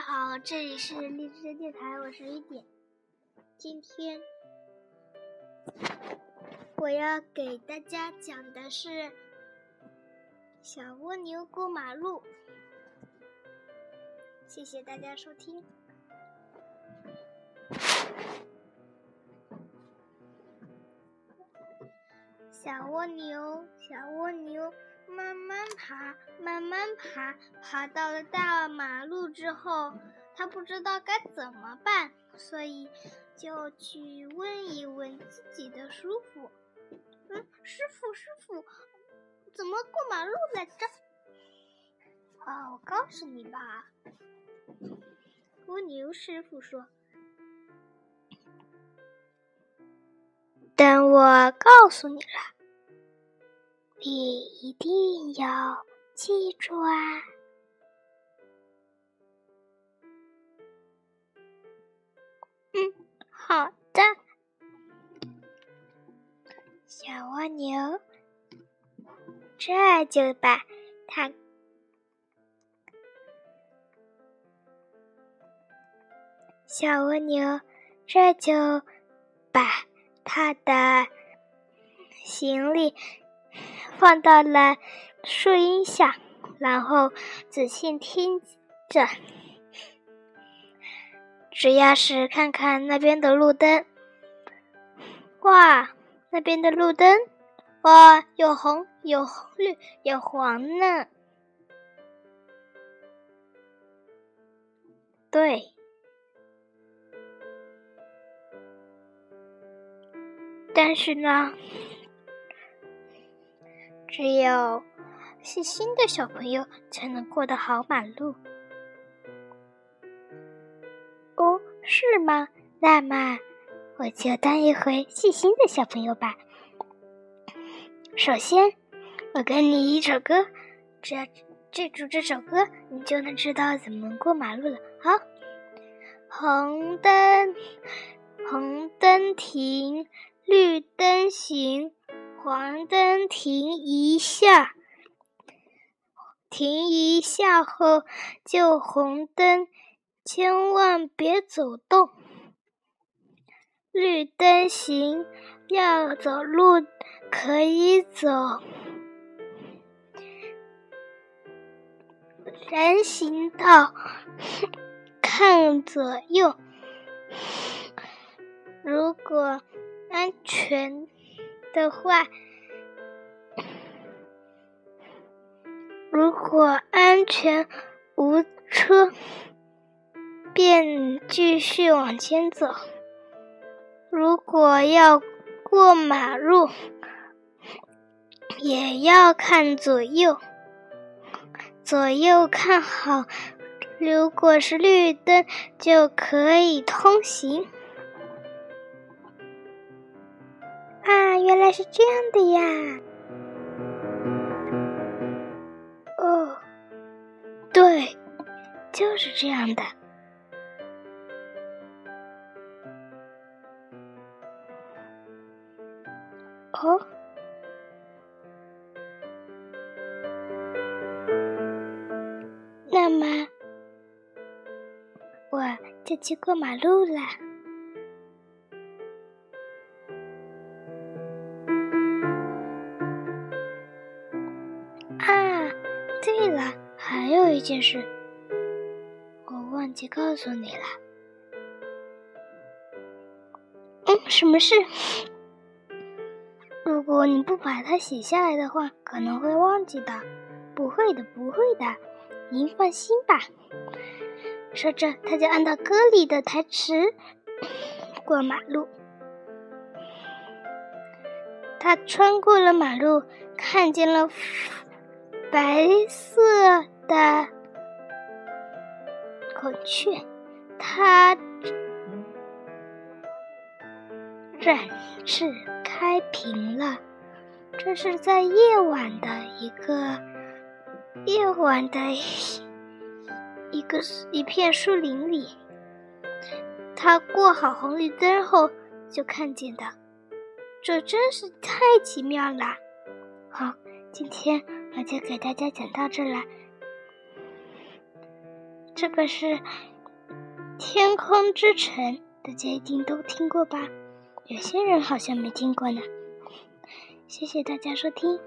家好，这里是荔枝电台，我是雨点。今天我要给大家讲的是小蜗牛过马路。谢谢大家收听。小蜗牛，小蜗牛。慢慢爬，慢慢爬，爬到了大马路之后，他不知道该怎么办，所以就去问一问自己的师傅。嗯，师傅，师傅，怎么过马路来着？啊，我告诉你吧。蜗牛师傅说：“等我告诉你了。”你一定要记住啊！嗯，好的。小蜗牛这就把它，小蜗牛这就把它的行李。放到了树荫下，然后仔细听着。只要是看看那边的路灯，哇，那边的路灯，哇，有红有绿有黄呢。对，但是呢。只有细心的小朋友才能过得好马路。哦，是吗？那么我就当一回细心的小朋友吧。首先，我给你一首歌，只要记住这首歌，你就能知道怎么过马路了。好，红灯，红灯停，绿灯行。黄灯停一下，停一下后就红灯，千万别走动。绿灯行，要走路可以走。人行道，看左右。如果安全。的话，如果安全无车，便继续往前走。如果要过马路，也要看左右，左右看好。如果是绿灯，就可以通行。原来是这样的呀！哦，对，就是这样的。哦，那么我就去过马路了。对了，还有一件事，我忘记告诉你了。嗯，什么事？如果你不把它写下来的话，可能会忘记的。不会的，不会的，您放心吧。说着，他就按照歌里的台词过马路。他穿过了马路，看见了。白色的孔雀，它展翅开屏了。这是在夜晚的一个夜晚的一个一片树林里。它过好红绿灯后就看见的，这真是太奇妙了。好，今天。我就给大家讲到这了。这个是《天空之城》，大家一定都听过吧？有些人好像没听过呢。谢谢大家收听。